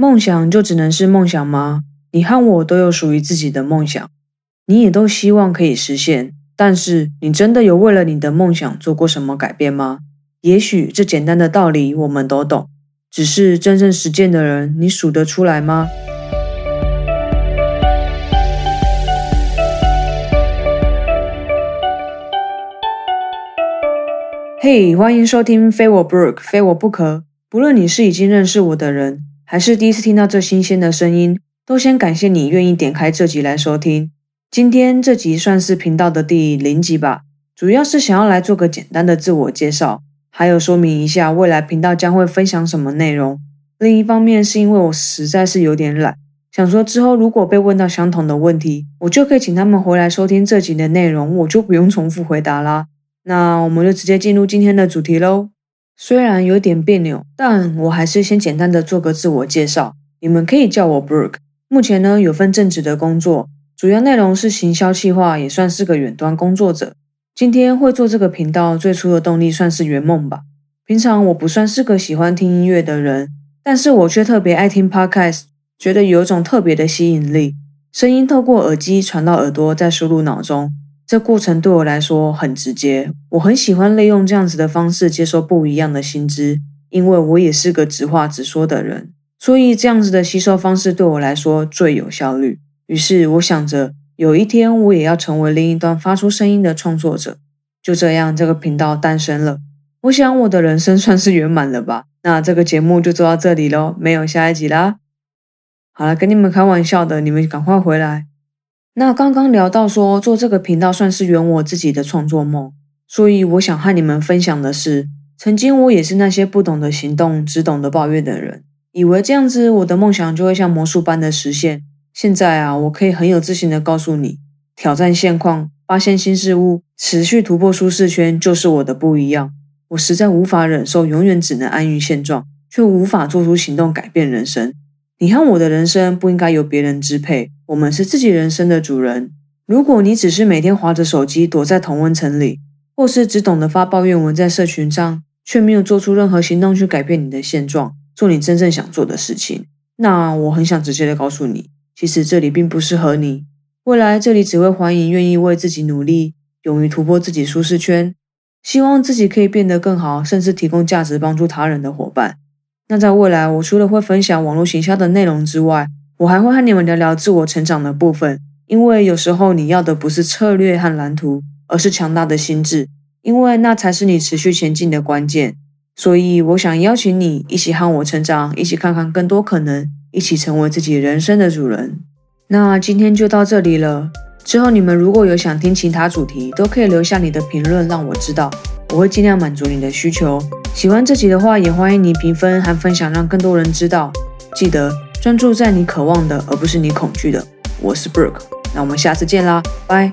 梦想就只能是梦想吗？你和我都有属于自己的梦想，你也都希望可以实现。但是，你真的有为了你的梦想做过什么改变吗？也许这简单的道理我们都懂，只是真正实践的人，你数得出来吗？嘿，欢迎收听《非我不可》，非我不可。不论你是已经认识我的人，还是第一次听到这新鲜的声音。都先感谢你愿意点开这集来收听。今天这集算是频道的第零集吧，主要是想要来做个简单的自我介绍，还有说明一下未来频道将会分享什么内容。另一方面是因为我实在是有点懒，想说之后如果被问到相同的问题，我就可以请他们回来收听这集的内容，我就不用重复回答啦。那我们就直接进入今天的主题喽。虽然有点别扭，但我还是先简单的做个自我介绍。你们可以叫我 Brooke。目前呢，有份正职的工作，主要内容是行销企划，也算是个远端工作者。今天会做这个频道，最初的动力算是圆梦吧。平常我不算是个喜欢听音乐的人，但是我却特别爱听 podcast，觉得有种特别的吸引力。声音透过耳机传到耳朵，再输入脑中，这过程对我来说很直接。我很喜欢利用这样子的方式接收不一样的新知，因为我也是个直话直说的人。所以这样子的吸收方式对我来说最有效率。于是我想着，有一天我也要成为另一端发出声音的创作者。就这样，这个频道诞生了。我想我的人生算是圆满了吧。那这个节目就做到这里喽，没有下一集啦。好了，跟你们开玩笑的，你们赶快回来。那刚刚聊到说，做这个频道算是圆我自己的创作梦。所以我想和你们分享的是，曾经我也是那些不懂得行动，只懂得抱怨的人。以为这样子，我的梦想就会像魔术般的实现。现在啊，我可以很有自信的告诉你，挑战现况，发现新事物，持续突破舒适圈，就是我的不一样。我实在无法忍受永远只能安于现状，却无法做出行动改变人生。你和我的人生不应该由别人支配，我们是自己人生的主人。如果你只是每天划着手机，躲在同温层里，或是只懂得发抱怨文在社群上，却没有做出任何行动去改变你的现状。做你真正想做的事情，那我很想直接的告诉你，其实这里并不适合你。未来这里只会欢迎愿意为自己努力、勇于突破自己舒适圈、希望自己可以变得更好，甚至提供价值帮助他人的伙伴。那在未来，我除了会分享网络行销的内容之外，我还会和你们聊聊自我成长的部分。因为有时候你要的不是策略和蓝图，而是强大的心智，因为那才是你持续前进的关键。所以，我想邀请你一起和我成长，一起看看更多可能，一起成为自己人生的主人。那今天就到这里了。之后你们如果有想听其他主题，都可以留下你的评论，让我知道，我会尽量满足你的需求。喜欢这集的话，也欢迎你评分和分享，让更多人知道。记得专注在你渴望的，而不是你恐惧的。我是 Brooke，那我们下次见啦，拜。